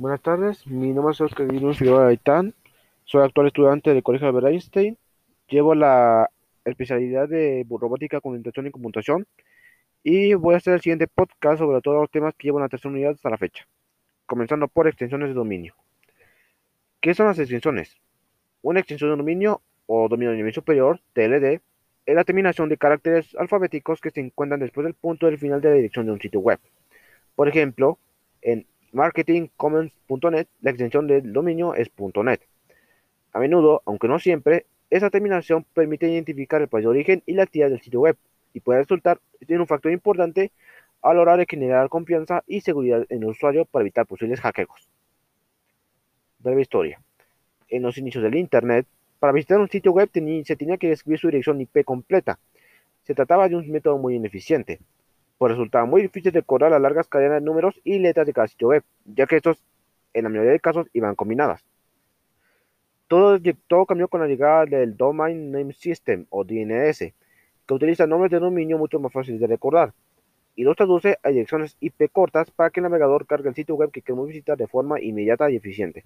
Buenas tardes, mi nombre es Oscar Guillermo Figueroa soy actual estudiante del Colegio Albert Einstein, llevo la especialidad de robótica, comunicación y computación y voy a hacer el siguiente podcast sobre todos los temas que llevo en la tercera unidad hasta la fecha, comenzando por extensiones de dominio. ¿Qué son las extensiones? Una extensión de dominio o dominio de nivel superior, TLD, es la terminación de caracteres alfabéticos que se encuentran después del punto del final de la dirección de un sitio web. Por ejemplo, en marketingcommons.net la extensión del dominio es .net. A menudo, aunque no siempre, esa terminación permite identificar el país de origen y la actividad del sitio web y puede resultar en un factor importante a la hora de generar confianza y seguridad en el usuario para evitar posibles hackeos. Breve historia. En los inicios del Internet, para visitar un sitio web se tenía que escribir su dirección IP completa. Se trataba de un método muy ineficiente, pues resultaba muy difícil recordar las largas cadenas de números y letras de cada sitio web, ya que estos, en la mayoría de casos, iban combinadas. Todo, todo cambió con la llegada del Domain Name System, o DNS, que utiliza nombres de dominio mucho más fáciles de recordar, y los traduce a direcciones IP cortas para que el navegador cargue el sitio web que queremos visitar de forma inmediata y eficiente.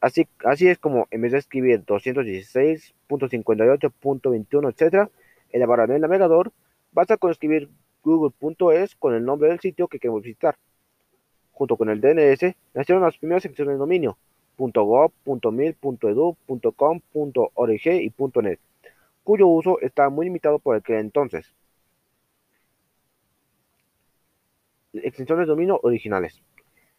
Así, así es como en vez de escribir 216.58.21, etc., en la barra del navegador, basta con escribir google.es con el nombre del sitio que queremos visitar. Junto con el DNS, nacieron las primeras secciones de dominio, .gov, .mil, .edu, .com, .org y .net, cuyo uso está muy limitado por aquel entonces. Extensiones de dominio originales.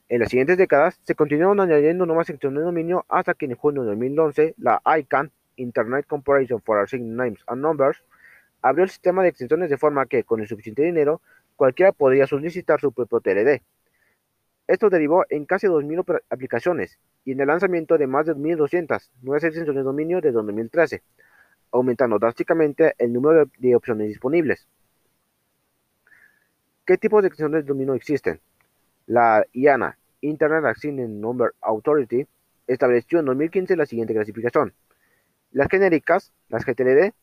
En las siguientes décadas se continuaron añadiendo nuevas secciones de dominio hasta que en junio de 2011 la ICANN, Internet Corporation for Assigned Names and Numbers, abrió el sistema de extensiones de forma que, con el suficiente dinero, cualquiera podría solicitar su propio TLD. Esto derivó en casi 2.000 aplicaciones y en el lanzamiento de más de 1.200 nuevas extensiones de dominio desde 2013, aumentando drásticamente el número de opciones disponibles. ¿Qué tipos de extensiones de dominio existen? La IANA, Internet Assigned Number Authority, estableció en 2015 la siguiente clasificación. Las genéricas, las GTLD,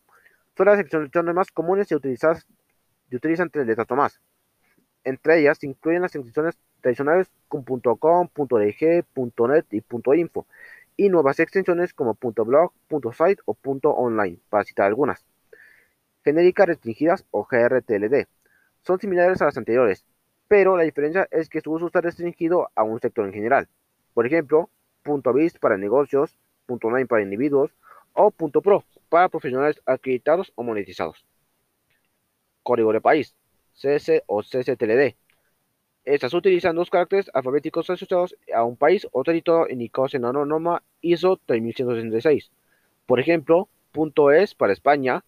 son las extensiones más comunes y utilizadas y utilizan tres letras o más. Entre ellas se incluyen las extensiones tradicionales con .com, .dg, .net y .info, y nuevas extensiones como .blog, .site o .online, para citar algunas. Genéricas restringidas o GRTLD son similares a las anteriores, pero la diferencia es que su uso está restringido a un sector en general. Por ejemplo, .biz para negocios, .online para individuos o .pro para profesionales acreditados o monetizados. Código de país, CS o CCTLD. Estas utilizan dos caracteres alfabéticos asociados a un país o territorio indicados en la norma ISO 3166. Por ejemplo, .es para España,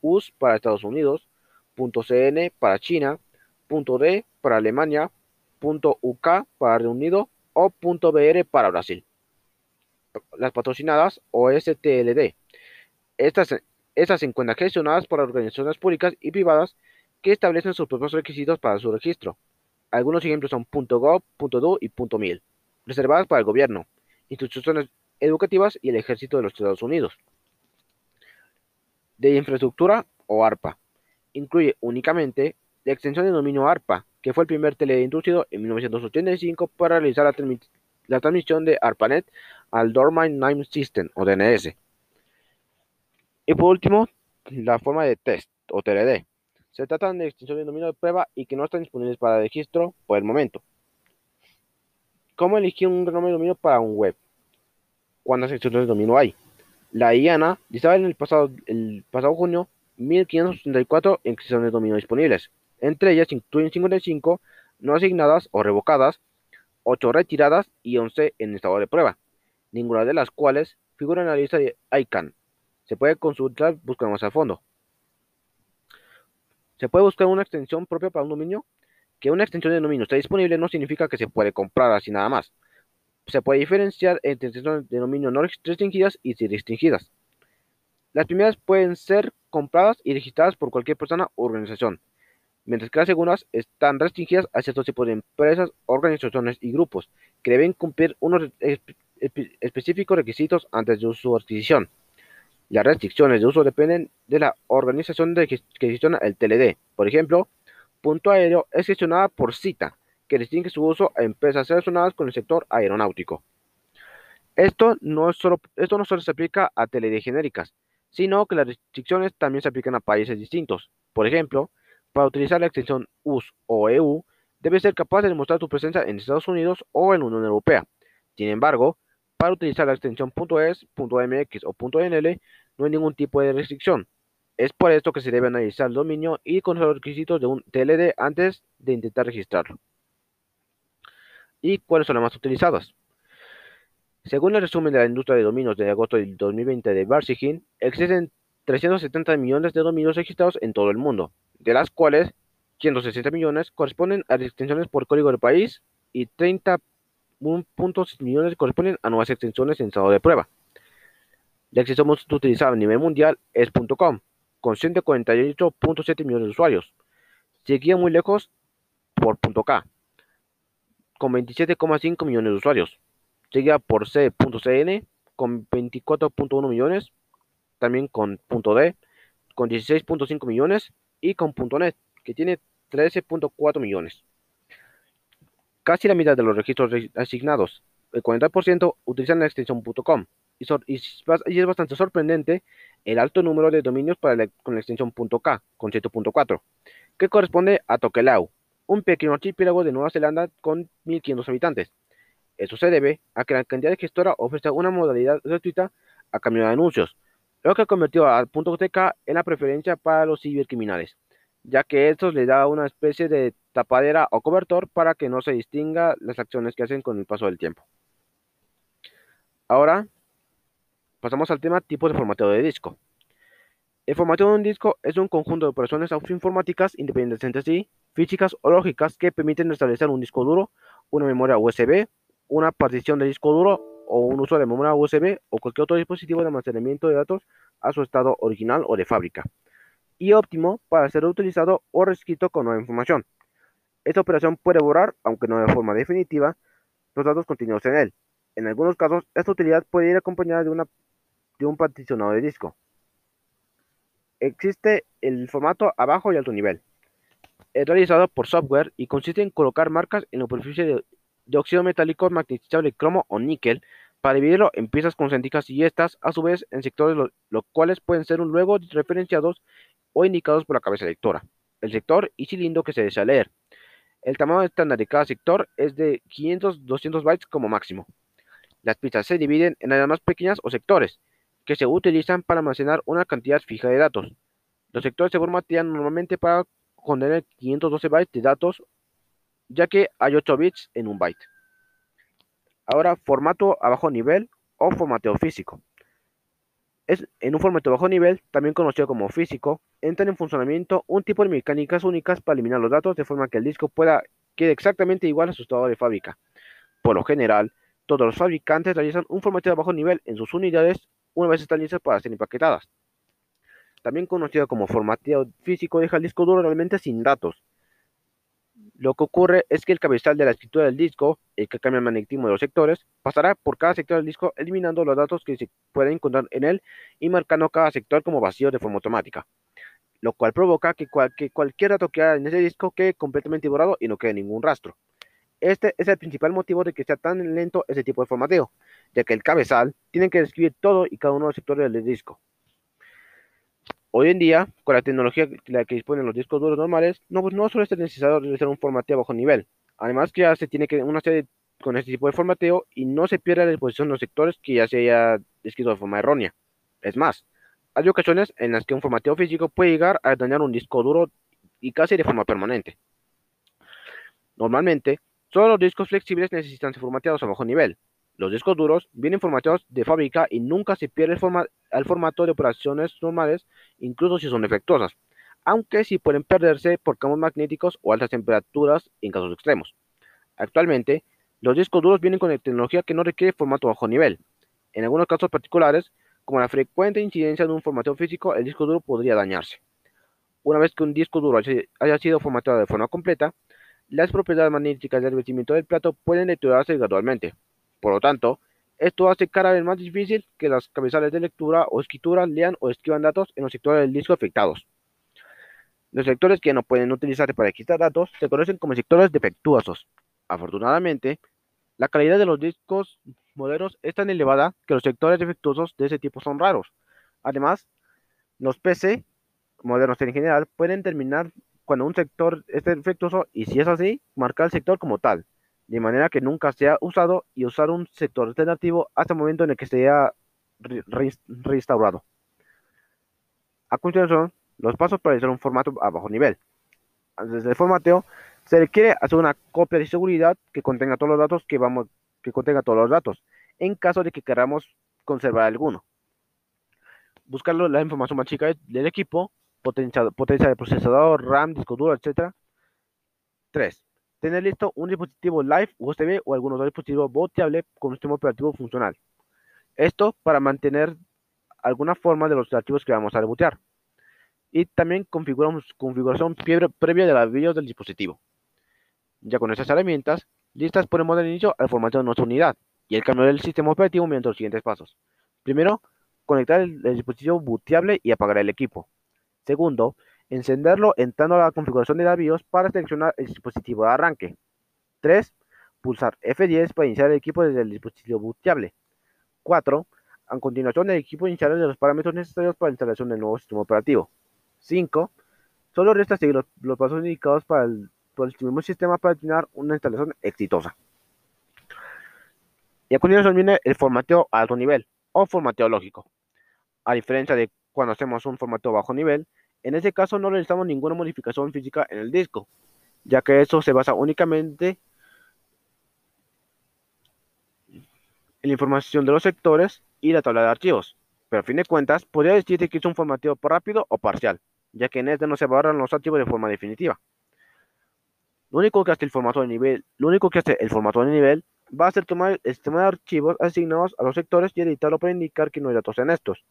.us para Estados Unidos, .cn para China, .d para Alemania, .uk para Reino Unido o .br para Brasil. Las patrocinadas o STLD. Estas, estas se encuentran gestionadas por organizaciones públicas y privadas que establecen sus propios requisitos para su registro. Algunos ejemplos son .gov, .edu y .mil, reservadas para el gobierno, instituciones educativas y el ejército de los Estados Unidos. De infraestructura o ARPA. Incluye únicamente la extensión de dominio ARPA, que fue el primer TLD introducido en 1985 para realizar la, transmisión de ARPANET al Domain Name System o DNS. Y por último, la forma de test o TLD. Se trata de extensiones de dominio de prueba y que no están disponibles para registro por el momento. ¿Cómo elegir un nombre de dominio para un web? ¿Cuántas extensiones de dominio hay? La IANA listaba en el pasado, el pasado junio 1584 extensiones de dominio disponibles. Entre ellas incluyen 55 no asignadas o revocadas, 8 retiradas y 11 en estado de prueba, ninguna de las cuales figura en la lista de ICANN. Se puede consultar buscando más a fondo. ¿Se puede buscar una extensión propia para un dominio? Que una extensión de dominio esté disponible no significa que se puede comprar así nada más. Se puede diferenciar entre extensiones de dominio no restringidas y restringidas. Las primeras pueden ser compradas y registradas por cualquier persona o organización mientras que las segundas están restringidas a ciertos tipos de empresas, organizaciones y grupos, que deben cumplir unos específicos requisitos antes de su adquisición. Las restricciones de uso dependen de la organización que gestiona el TLD. Por ejemplo, Punto Aéreo es gestionada por Cita, que restringe su uso a empresas relacionadas con el sector aeronáutico. Esto no, solo, esto no solo se aplica a TLD genéricas, sino que las restricciones también se aplican a países distintos. Por ejemplo, para utilizar la extensión US o EU, debes ser capaz de demostrar tu presencia en Estados Unidos o en la Unión Europea. Sin embargo, para utilizar la extensión .es, .mx o .nl no hay ningún tipo de restricción. Es por esto que se debe analizar el dominio y conocer los requisitos de un TLD antes de intentar registrarlo. ¿Y cuáles son las más utilizadas? Según el resumen de la industria de dominios de agosto del 2020 de Barsigin, existen 370 millones de dominios registrados en todo el mundo, de las cuales 160 millones corresponden a extensiones por código de país y 30.6 millones corresponden a nuevas extensiones en estado de prueba. La extensión más utilizada a nivel mundial es .com, con 148.7 millones de usuarios. Seguía muy lejos por .k, con 27,5 millones de usuarios. Seguida por C.cn, con 24.1 millones, también con .d, con 16.5 millones, y con .net, que tiene 13.4 millones. Casi la mitad de los registros asignados, el 40%, utilizan la extensión .com, y, es bastante sorprendente el alto número de dominios con la extensión .k, con 7.4, que corresponde a Tokelau, un pequeño archipiélago de Nueva Zelanda con 1.500 habitantes. Esto se debe a que la cantidad de gestora ofrece una modalidad gratuita a cambio de anuncios, lo que convirtió al .tk en la preferencia para los cibercriminales, ya que esto le da una especie de tapadera o cobertor para que no se distinga las acciones que hacen con el paso del tiempo. Ahora pasamos al tema tipo de formateo de disco. El formateo de un disco es un conjunto de operaciones informáticas independientes entre sí, físicas o lógicas que permiten establecer un disco duro, una memoria USB, una partición de disco duro o un uso de memoria USB o cualquier otro dispositivo de almacenamiento de datos a su estado original o de fábrica, y óptimo para ser utilizado o reescrito con nueva información. Esta operación puede borrar, aunque no de forma definitiva, los datos contenidos en él. En algunos casos, esta utilidad puede ir acompañada de, una, de un particionado de disco. Existe el formato a bajo y alto nivel. Es realizado por software y consiste en colocar marcas en la superficie de óxido metálico magnetizable cromo o níquel para dividirlo en piezas concéntricas y estas, a su vez, en sectores los cuales pueden ser luego referenciados o indicados por la cabeza lectora, el sector y cilindro que se desea leer. El tamaño estándar de cada sector es de 500-200 bytes como máximo. Las piezas se dividen en áreas más pequeñas o sectores, que se utilizan para almacenar una cantidad fija de datos. Los sectores se formatean normalmente para contener 512 bytes de datos ya que hay 8 bits en un byte. Ahora, formato a bajo nivel o formateo físico. Es, en un formato bajo nivel, también conocido como físico, entran en funcionamiento un tipo de mecánicas únicas para eliminar los datos de forma que el disco pueda quede exactamente igual a su estado de fábrica. Por lo general, todos los fabricantes realizan un formateo a bajo nivel en sus unidades una vez están listas para ser empaquetadas. También conocido como formateo físico, deja el disco duro realmente sin datos, lo que ocurre es que el cabezal de la escritura del disco, el que cambia el magnetismo de los sectores, pasará por cada sector del disco eliminando los datos que se pueden encontrar en él y marcando cada sector como vacío de forma automática, lo cual provoca que, cualquier dato que haya en ese disco quede completamente borrado y no quede ningún rastro. Este es el principal motivo de que sea tan lento ese tipo de formateo, ya que el cabezal tiene que describir todo y cada uno de los sectores del disco. Hoy en día, con la tecnología la que disponen los discos duros normales, no, pues no solo es necesario realizar un formateo a bajo nivel. Además que ya se tiene que una serie con este tipo de formateo y no se pierde la disposición de los sectores que ya se haya descrito de forma errónea. Es más, hay ocasiones en las que un formateo físico puede llegar a dañar un disco duro y casi de forma permanente. Normalmente, solo los discos flexibles necesitan ser formateados a bajo nivel, los discos duros vienen formateados de fábrica y nunca se pierde el, formato de operaciones normales, incluso si son defectuosas, aunque sí pueden perderse por campos magnéticos o altas temperaturas en casos extremos. Actualmente, los discos duros vienen con tecnología que no requiere formato bajo nivel. En algunos casos particulares, como la frecuente incidencia de un formateo físico, el disco duro podría dañarse. Una vez que un disco duro haya sido formateado de forma completa, las propiedades magnéticas del revestimiento del plato pueden deteriorarse gradualmente, por lo tanto, esto hace cada vez más difícil que las cabezales de lectura o escritura lean o escriban datos en los sectores del disco afectados. Los sectores que no pueden utilizarse para quitar datos se conocen como sectores defectuosos. Afortunadamente, la calidad de los discos modernos es tan elevada que los sectores defectuosos de ese tipo son raros. Además, los PC modernos en general pueden terminar cuando un sector es defectuoso y si es así, marcar el sector como tal, de manera que nunca sea usado y usar un sector alternativo hasta el momento en el que sea restaurado. A continuación, los pasos para realizar un formato a bajo nivel. Desde el formateo, se requiere hacer una copia de seguridad que contenga todos los datos que vamos, que contenga todos los datos, en caso de que queramos conservar alguno. Buscar la información más chica del equipo, potencia, potencia de procesador, RAM, disco duro, etc. 3. Tener listo un dispositivo live USB o algún otro dispositivo boteable con un sistema operativo funcional. Esto para mantener alguna forma de los archivos que vamos a rebotear. Y también configuramos configuración previa de la BIOS del dispositivo. Ya con estas herramientas, listas podemos dar inicio al formateo de nuestra unidad y el cambio del sistema operativo mediante los siguientes pasos. Primero, conectar el, dispositivo booteable y apagar el equipo. Segundo, encenderlo entrando a la configuración de la BIOS para seleccionar el dispositivo de arranque. 3. Pulsar F10 para iniciar el equipo desde el dispositivo booteable. 4. A continuación, el equipo iniciará los parámetros necesarios para la instalación del nuevo sistema operativo. 5. Solo resta seguir los, pasos indicados para el, mismo sistema para tener una instalación exitosa. Y a continuación viene el formateo alto nivel o formateo lógico. A diferencia de cuando hacemos un formateo bajo nivel, en este caso no realizamos ninguna modificación física en el disco, ya que eso se basa únicamente en la información de los sectores y la tabla de archivos. Pero a fin de cuentas, podría decirse que es un formateo rápido o parcial, ya que en este no se borran los archivos de forma definitiva. Lo único que hace el formato de nivel, lo único que hace el formato de nivel va a ser tomar el sistema de archivos asignados a los sectores y editarlo para indicar que no hay datos en estos.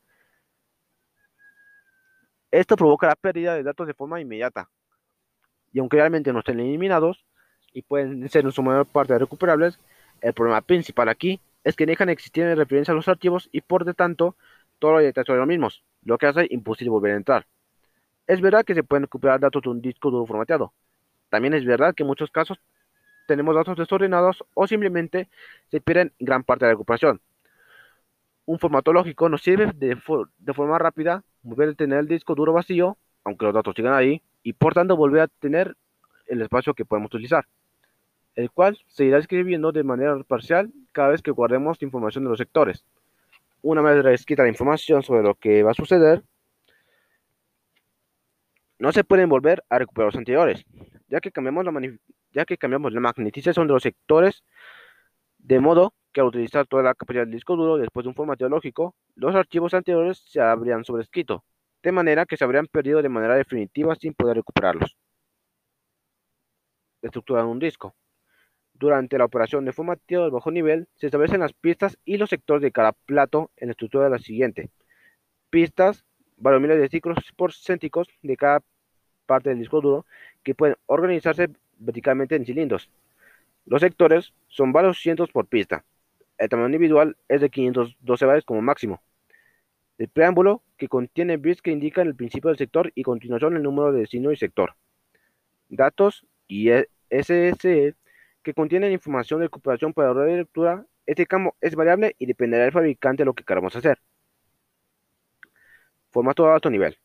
Esto provoca la pérdida de datos de forma inmediata. Y aunque realmente no estén eliminados y pueden ser en su mayor parte recuperables, el problema principal aquí es que dejan de existir en referencia a los archivos y por de tanto todos los detalles son los mismos, lo que hace imposible volver a entrar. Es verdad que se pueden recuperar datos de un disco duro formateado. También es verdad que en muchos casos tenemos datos desordenados o simplemente se pierden gran parte de la recuperación. Un formato lógico nos sirve de, de forma rápida volver a tener el disco duro vacío, aunque los datos sigan ahí, y por tanto volver a tener el espacio que podemos utilizar, el cual se irá escribiendo de manera parcial cada vez que guardemos información de los sectores. Una vez reescrita la información sobre lo que va a suceder, no se pueden volver a recuperar los anteriores, ya que cambiamos la, ya que cambiamos la magnetización de los sectores, de modo que al utilizar toda la capacidad del disco duro después de un formateo lógico, los archivos anteriores se habrían sobrescrito, de manera que se habrían perdido de manera definitiva sin poder recuperarlos. Estructura de un disco. Durante la operación de formateo de bajo nivel, se establecen las pistas y los sectores de cada plato en la estructura de la siguiente. Pistas, varios miles de ciclos porcénticos de cada parte del disco duro que pueden organizarse verticalmente en cilindros. Los sectores son varios cientos por pista. El tamaño individual es de 512 bytes como máximo. El preámbulo, que contiene bits que indican el principio del sector y continuación el número de destino y sector. Datos y SSE, que contienen información de recuperación para la de lectura. Este campo es variable y dependerá del fabricante de lo que queramos hacer. Formato de alto nivel.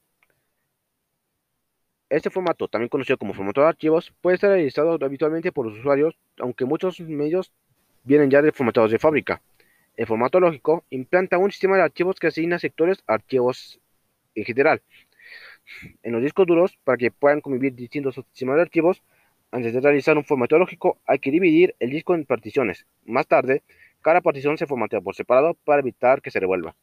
Este formato, también conocido como formato de archivos, puede ser realizado habitualmente por los usuarios, aunque muchos medios vienen ya formatados de fábrica. El formato lógico implanta un sistema de archivos que asigna sectores a archivos en general. En los discos duros, para que puedan convivir distintos sistemas de archivos, antes de realizar un formato lógico hay que dividir el disco en particiones. Más tarde, cada partición se formatea por separado para evitar que se revuelva.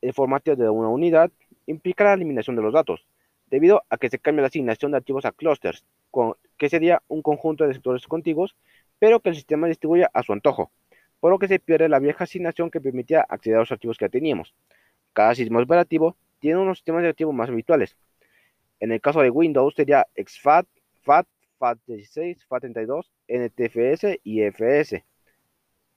El formateo de una unidad implica la eliminación de los datos, debido a que se cambia la asignación de archivos a clusters, que sería un conjunto de sectores contiguos, pero que el sistema distribuye a su antojo, por lo que se pierde la vieja asignación que permitía acceder a los archivos que teníamos. Cada sistema operativo tiene unos sistemas de archivos más habituales. En el caso de Windows sería exFAT, FAT, FAT16, FAT32, NTFS y FS.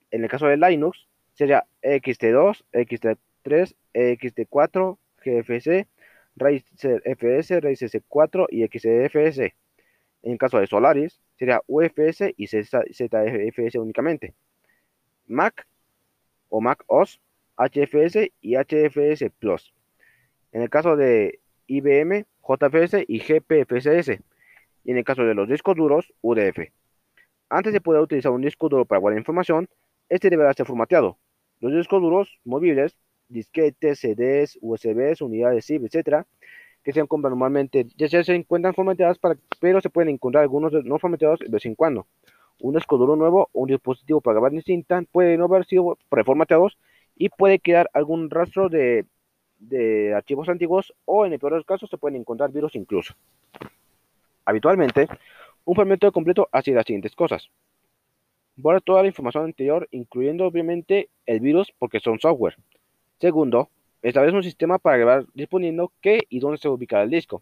En el caso de Linux sería XT2, XT3, XT4, GFC, Razer FS, Razer C4 y XFS. En el caso de Solaris, sería UFS y ZFS únicamente. Mac o Mac OS, HFS y HFS Plus. En el caso de IBM, JFS y GPFS. Y en el caso de los discos duros, UDF. Antes de poder utilizar un disco duro para guardar información, este deberá ser formateado. Los discos duros movibles, disquetes, CDs, USBs, unidades ZIP, etc., que se compran normalmente, ya se encuentran formateadas, para, pero se pueden encontrar algunos no formateados de vez en cuando. Un disco nuevo o un dispositivo para grabar en cinta puede no haber sido preformateados y puede quedar algún rastro de, archivos antiguos o en el peor de los casos se pueden encontrar virus incluso. Habitualmente, un formato completo hace las siguientes cosas. Borra toda la información anterior, incluyendo obviamente el virus porque son software. Segundo, establece un sistema para grabar disponiendo qué y dónde se ubicará el disco.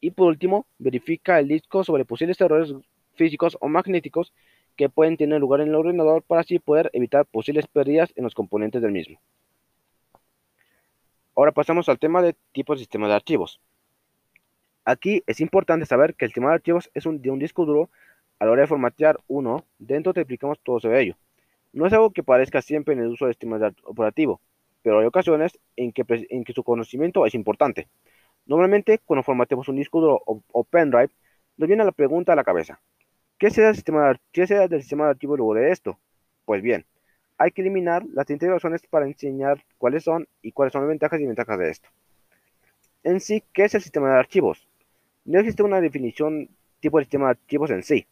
Y por último, verifica el disco sobre posibles errores físicos o magnéticos que pueden tener lugar en el ordenador para así poder evitar posibles pérdidas en los componentes del mismo. Ahora pasamos al tema de tipo de sistema de archivos. Aquí es importante saber que el sistema de archivos es un, de un disco duro. A la hora de formatear uno, dentro te explicamos todo sobre ello. No es algo que parezca siempre en el uso del sistema operativo, pero hay ocasiones en que, en que su conocimiento es importante. Normalmente, cuando formateamos un disco duro o, pendrive, nos viene la pregunta a la cabeza. ¿Qué será, el sistema, ¿Qué será del sistema de archivos luego de esto? Pues bien, hay que eliminar las integraciones para enseñar cuáles son y cuáles son las ventajas y ventajas de esto. En sí, ¿qué es el sistema de archivos? No existe una definición tipo de sistema de archivos en sí,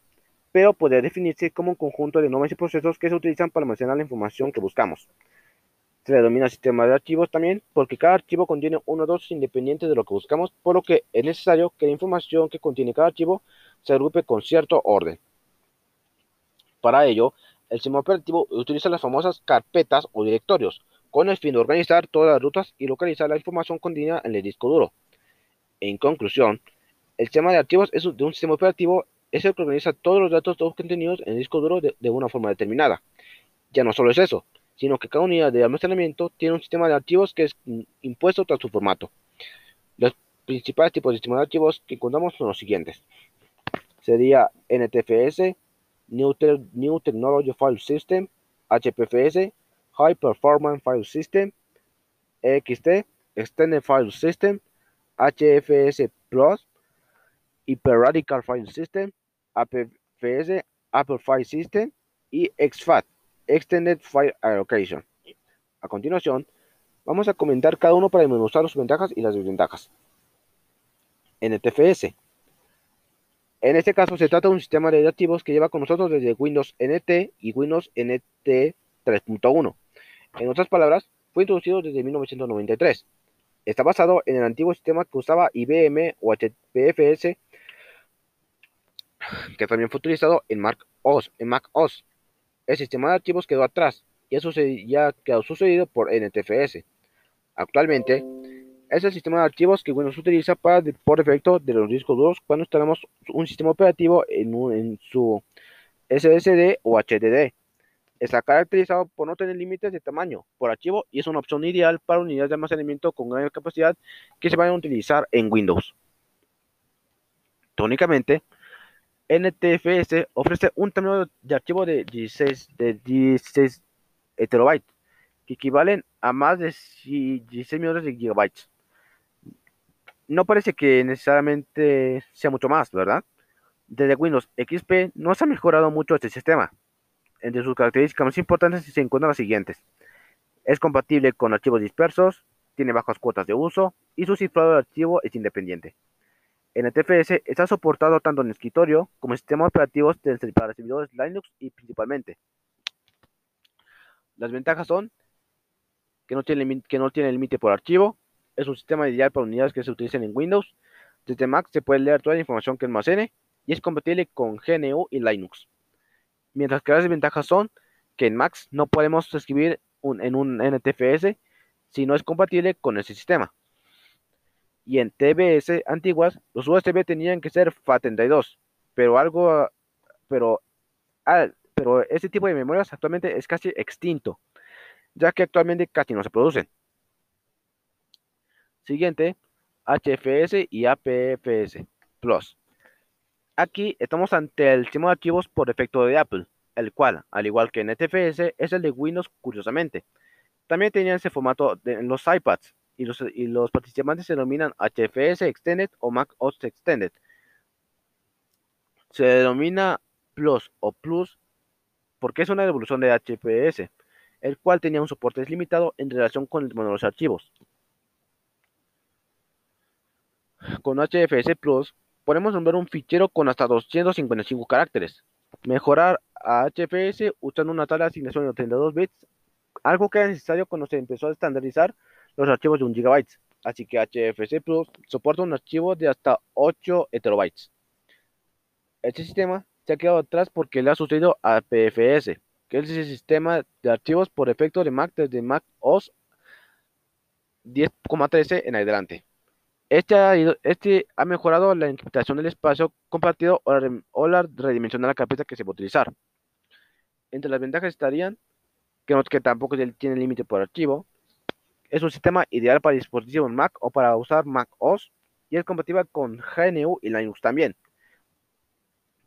pero puede definirse como un conjunto de nombres y procesos que se utilizan para almacenar la información que buscamos. Se denomina sistema de archivos también porque cada archivo contiene uno o dos independientes de lo que buscamos, por lo que es necesario que la información que contiene cada archivo se agrupe con cierto orden. Para ello, el sistema operativo utiliza las famosas carpetas o directorios, con el fin de organizar todas las rutas y localizar la información contenida en el disco duro. En conclusión, el sistema de archivos es de un sistema operativo es el que organiza todos los datos todos contenidos en el disco duro de, una forma determinada. Ya no solo es eso, sino que cada unidad de almacenamiento tiene un sistema de archivos que es impuesto tras su formato. Los principales tipos de sistemas de archivos que encontramos son los siguientes. Sería NTFS, New, New Technology File System, HPFS, High Performance File System, XT, Extended File System, HFS Plus, Hyper-Radical File System, APFS, Apple File System y exFAT, Extended File Allocation. A continuación, vamos a comentar cada uno para demostrar sus ventajas y las desventajas. NTFS. En este caso se trata de un sistema de archivos que lleva con nosotros desde Windows NT y Windows NT 3.1. En otras palabras, fue introducido desde 1993. Está basado en el antiguo sistema que usaba IBM o HPFS que también fue utilizado. En Mac OS. El sistema de archivos quedó atrás y eso ya quedó sucedido por NTFS. Actualmente, es el sistema de archivos que Windows utiliza para, por defecto de los discos duros cuando instalamos un sistema operativo en, en su SSD o HDD. Está caracterizado por no tener límites de tamaño por archivo y es una opción ideal para unidades de almacenamiento con gran capacidad que se van a utilizar en Windows. Tónicamente, NTFS ofrece un tamaño de archivo de 16, de 16 terabytes, que equivalen a más de 16 millones de gigabytes. No parece que necesariamente sea mucho más, ¿verdad? Desde Windows XP no se ha mejorado mucho este sistema. Entre sus características más importantes se encuentran las siguientes. Es compatible con archivos dispersos, tiene bajas cuotas de uso y su cifrado de archivo es independiente. NTFS está soportado tanto en escritorio como en sistemas operativos para servidores Linux y principalmente. Las ventajas son que no tiene, que no tiene límite por archivo, es un sistema ideal para unidades que se utilizan en Windows, desde Mac se puede leer toda la información que almacene y es compatible con GNU y Linux. Mientras que las desventajas son que en Mac no podemos escribir en un NTFS si no es compatible con ese sistema y en TBS antiguas los USB tenían que ser FAT32, pero algo, pero, ah, pero este tipo de memorias actualmente es casi extinto, ya que actualmente casi no se producen. Siguiente, HFS y APFS Plus. Aquí estamos ante el sistema de archivos por defecto de Apple, el cual, al igual que NTFS, es el de Windows curiosamente. También tenía ese formato en los iPads y los, y los participantes se denominan HFS Extended o Mac OS Extended. Se denomina Plus o Plus porque es una evolución de HFS, el cual tenía un soporte limitado en relación con el de los archivos. Con HFS Plus podemos nombrar un fichero con hasta 255 caracteres. Mejorar a HFS usando una tabla asignación de 32 bits, algo que era necesario cuando se empezó a estandarizar los archivos de 1 GB. Así que HFC Plus soporta un archivo de hasta 8 terabytes. Este sistema se ha quedado atrás porque le ha sucedido a PFS, que es el sistema de archivos por efecto de Mac desde Mac OS 10.13 en adelante. Este ha, este ha, mejorado la encriptación del espacio compartido o la, o la la carpeta que se va a utilizar. Entre las ventajas estarían que, que tampoco tiene límite por archivo. Es un sistema ideal para dispositivos Mac o para usar Mac OS y es compatible con GNU y Linux también.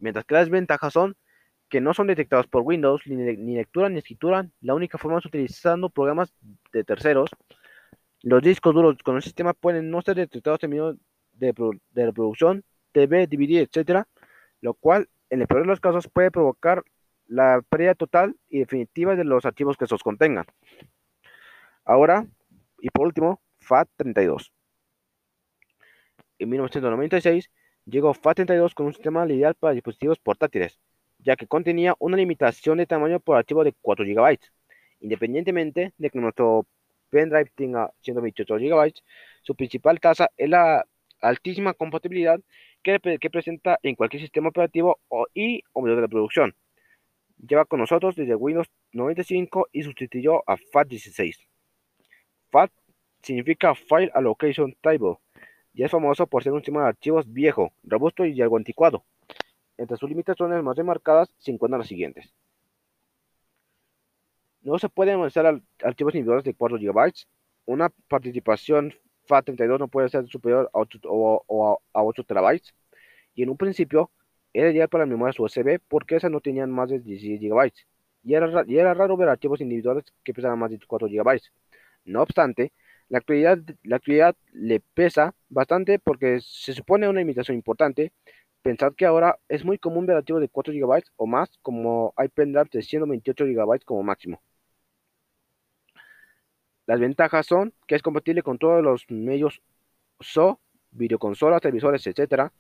Mientras que las ventajas son que no son detectados por Windows, ni, ni lectura ni escritura. La única forma es utilizando programas de terceros los discos duros con el sistema pueden no ser detectados en medio de, reproducción, TV, DVD, etc., lo cual, en el peor de los casos, puede provocar la pérdida total y definitiva de los archivos que estos contengan. Ahora, y por último, FAT32. En 1996 llegó FAT32 con un sistema ideal para dispositivos portátiles, ya que contenía una limitación de tamaño por archivo de 4 GB, independientemente de que nuestro pendrive tenga 128 GB, su principal tasa es la altísima compatibilidad que, presenta en cualquier sistema operativo o, y o medio de la producción. Lleva con nosotros desde Windows 95 y sustituyó a FAT16. FAT significa File Allocation Table y es famoso por ser un sistema de archivos viejo, robusto y algo anticuado. Entre sus limitaciones más remarcadas se encuentran las siguientes. No se pueden almacenar archivos individuales de 4 GB. Una participación FAT32 no puede ser superior a 8, o, a 8 TB. Y en un principio era ideal para memorias USB porque esas no tenían más de 16 GB. Y era, raro ver archivos individuales que pesaban más de 4 GB. No obstante, la actualidad, le pesa bastante porque se supone una limitación importante. Pensad que ahora es muy común ver archivos de 4 GB o más, como hay pendrives de 128 GB como máximo. Las ventajas son que es compatible con todos los medios SO, videoconsolas, televisores, etc.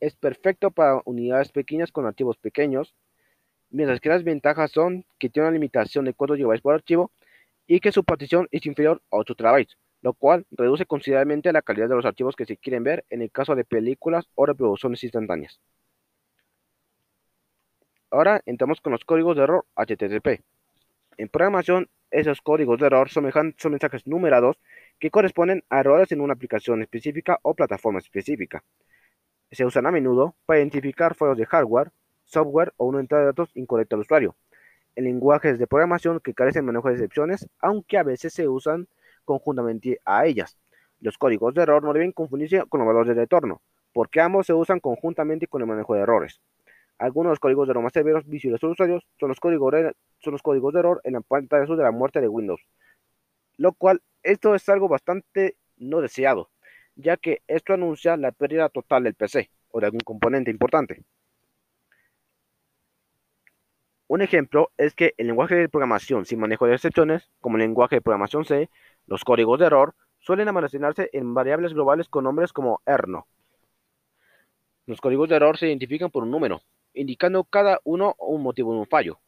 Es perfecto para unidades pequeñas con archivos pequeños. Mientras que las ventajas son que tiene una limitación de 4 GB por archivo y que su partición es inferior a 8 TB, lo cual reduce considerablemente la calidad de los archivos que se quieren ver en el caso de películas o reproducciones instantáneas. Ahora entramos con los códigos de error HTTP. En programación esos códigos de error son, mensajes numerados que corresponden a errores en una aplicación específica o plataforma específica. Se usan a menudo para identificar fallos de hardware, software o una entrada de datos incorrecta al usuario. En lenguajes de programación que carecen de manejo de excepciones, aunque a veces se usan conjuntamente a ellas. Los códigos de error no deben confundirse con los valores de retorno, porque ambos se usan conjuntamente con el manejo de errores. Algunos de los códigos de error más severos visibles a los usuarios son los códigos de, error en la pantalla de la muerte de Windows, lo cual esto es algo bastante no deseado, ya que esto anuncia la pérdida total del PC o de algún componente importante. Un ejemplo es que el lenguaje de programación sin manejo de excepciones, como el lenguaje de programación C, los códigos de error suelen almacenarse en variables globales con nombres como erno. Los códigos de error se identifican por un número, indicando cada uno un motivo de un fallo.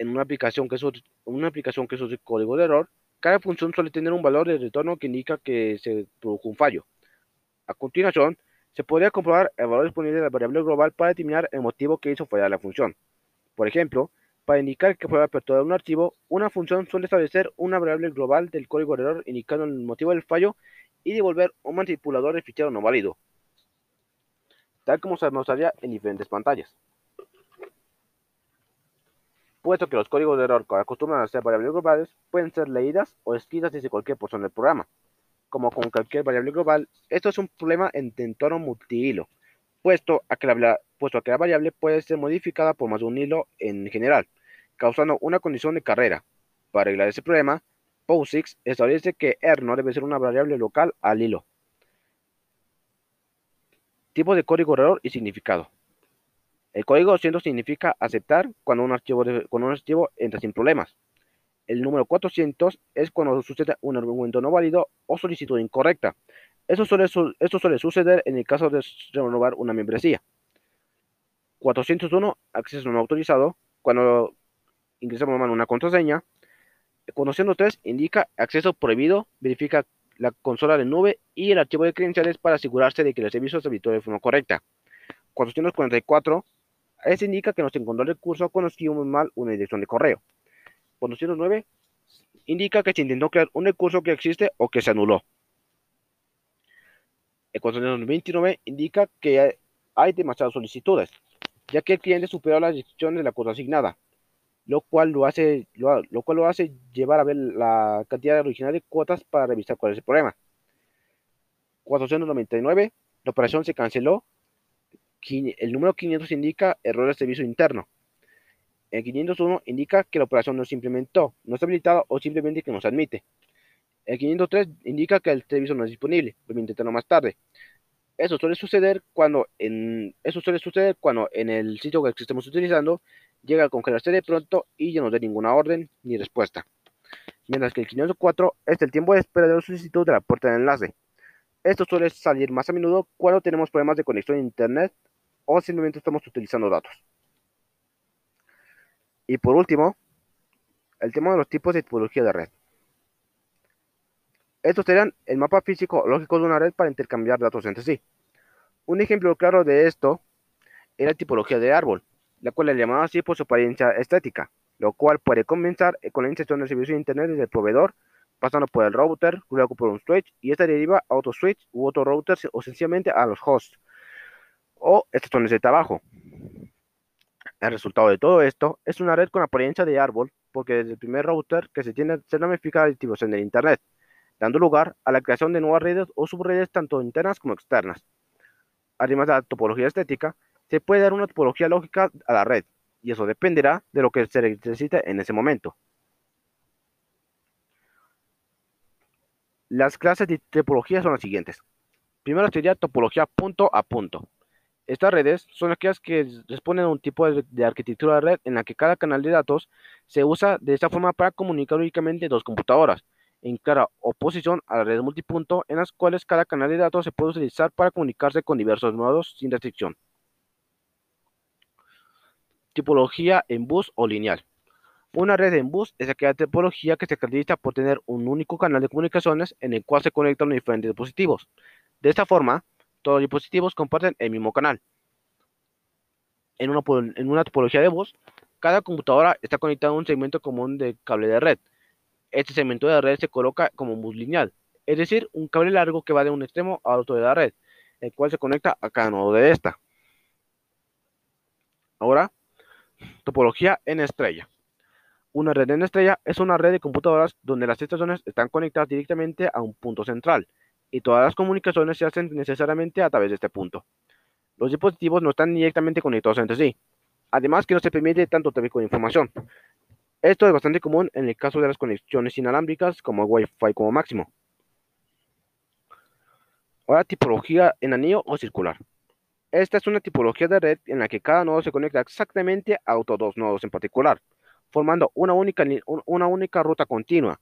En una aplicación que es una aplicación que usa código de error, cada función suele tener un valor de retorno que indica que se produjo un fallo. A continuación, se podría comprobar el valor disponible de la variable global para determinar el motivo que hizo fallar la función. Por ejemplo, para indicar que fue apertura un archivo, una función suele establecer una variable global del código de error indicando el motivo del fallo y devolver un manipulador de fichero no válido, tal como se mostraría en diferentes pantallas puesto que los códigos de error acostumbran a ser variables globales pueden ser leídas o escritas desde cualquier porción del programa. Como con cualquier variable global, esto es un problema en entorno multihilo, puesto, a que la, puesto que la variable puede ser modificada por más de un hilo en general, causando una condición de carrera. Para arreglar ese problema, POSIX establece que R no debe ser una variable local al hilo. Tipo de código error y significado. El código 200 significa aceptar cuando un archivo, un archivo entra sin problemas. El número 400 es cuando sucede un argumento no válido o solicitud incorrecta. Esto suele, esto suele suceder en el caso de renovar una membresía. 401, acceso no autorizado, cuando ingresamos una contraseña. 403 indica acceso prohibido, verifica la consola de nube y el archivo de credenciales para asegurarse de que el servicio se habilitó de forma correcta. 444 eso indica que nos encontró el recurso cuando escribimos mal una dirección de correo. 409 indica que se intentó crear un recurso que existe o que se anuló. El 429 indica que hay demasiadas solicitudes, ya que el cliente superó las restricciones de la cuota asignada, lo cual lo hace, lo, cual lo hace llevar a ver la cantidad original de cuotas para revisar cuál es el problema. 499, la operación se canceló el número 500 indica error de servicio interno. El 501 indica que la operación no se implementó, no está habilitada o simplemente que no se admite. El 503 indica que el servicio no es disponible, debe intentarlo más tarde. Eso suele suceder cuando en, suele suceder cuando en el sitio que estemos utilizando llega a congelarse de pronto y ya no da ninguna orden ni respuesta. Mientras que el 504 es el tiempo de espera de la solicitud de la puerta de enlace. Esto suele salir más a menudo cuando tenemos problemas de conexión a Internet o simplemente estamos utilizando datos. Y por último, el tema de los tipos de tipología de red. Estos serían el mapa físico lógico de una red para intercambiar datos entre sí. Un ejemplo claro de esto es la tipología de árbol, la cual es llamada así por su apariencia estética, lo cual puede comenzar con la inserción del servicio de Internet desde el proveedor, pasando por el router, luego por un switch, y esta deriva a otro switch u otro router o sencillamente a los hosts, o estos son de abajo. El resultado de todo esto es una red con apariencia de árbol, porque desde el primer router que se tiene se ramifica la distribución del Internet, dando lugar a la creación de nuevas redes o subredes tanto internas como externas. Además de la topología estética, se puede dar una topología lógica a la red, y eso dependerá de lo que se necesite en ese momento. Las clases de topología son las siguientes. Primero sería topología punto a punto. Estas redes son aquellas que responden a un tipo de, arquitectura de red en la que cada canal de datos se usa de esta forma para comunicar únicamente dos computadoras, en clara oposición a las redes multipunto en las cuales cada canal de datos se puede utilizar para comunicarse con diversos nodos sin restricción. Tipología en bus o lineal. Una red en bus es aquella tipología que se caracteriza por tener un único canal de comunicaciones en el cual se conectan los diferentes dispositivos. De esta forma, todos los dispositivos comparten el mismo canal. En una, en una topología de voz, cada computadora está conectada a un segmento común de cable de red. Este segmento de red se coloca como bus lineal, es decir, un cable largo que va de un extremo a otro de la red, el cual se conecta a cada nodo de esta. Ahora, topología en estrella. Una red en estrella es una red de computadoras donde las estaciones están conectadas directamente a un punto central y todas las comunicaciones se hacen necesariamente a través de este punto. Los dispositivos no están directamente conectados entre sí, además que no se permite tanto tráfico de información. Esto es bastante común en el caso de las conexiones inalámbricas como Wi-Fi como máximo. Ahora tipología en anillo o circular. Esta es una tipología de red en la que cada nodo se conecta exactamente a otros dos nodos en particular, formando una única, una única ruta continua.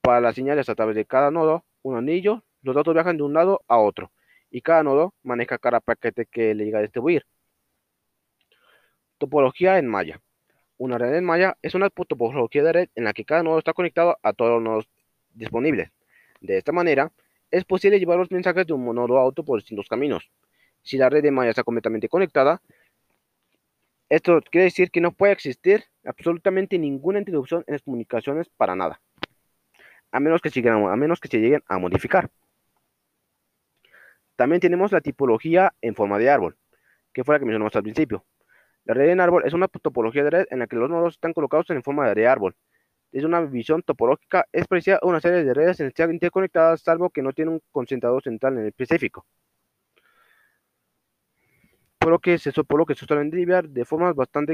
Para las señales a través de cada nodo, un anillo los datos viajan de un lado a otro y cada nodo maneja cada paquete que le llega a distribuir. Topología en malla. Una red en malla es una topología de red en la que cada nodo está conectado a todos los nodos disponibles. De esta manera, es posible llevar los mensajes de un nodo a otro por distintos caminos. Si la red de malla está completamente conectada, esto quiere decir que no puede existir absolutamente ninguna interrupción en las comunicaciones para nada, a menos que, a menos que se lleguen a modificar. También tenemos la tipología en forma de árbol, que fue la que mencionamos al principio. La red en árbol es una topología de red en la que los nodos están colocados en forma de árbol. Es una visión topológica, es parecida una serie de redes interconectadas, salvo que no tiene un concentrador central en el específico. por lo que se, lo que se suelen derivar de formas bastante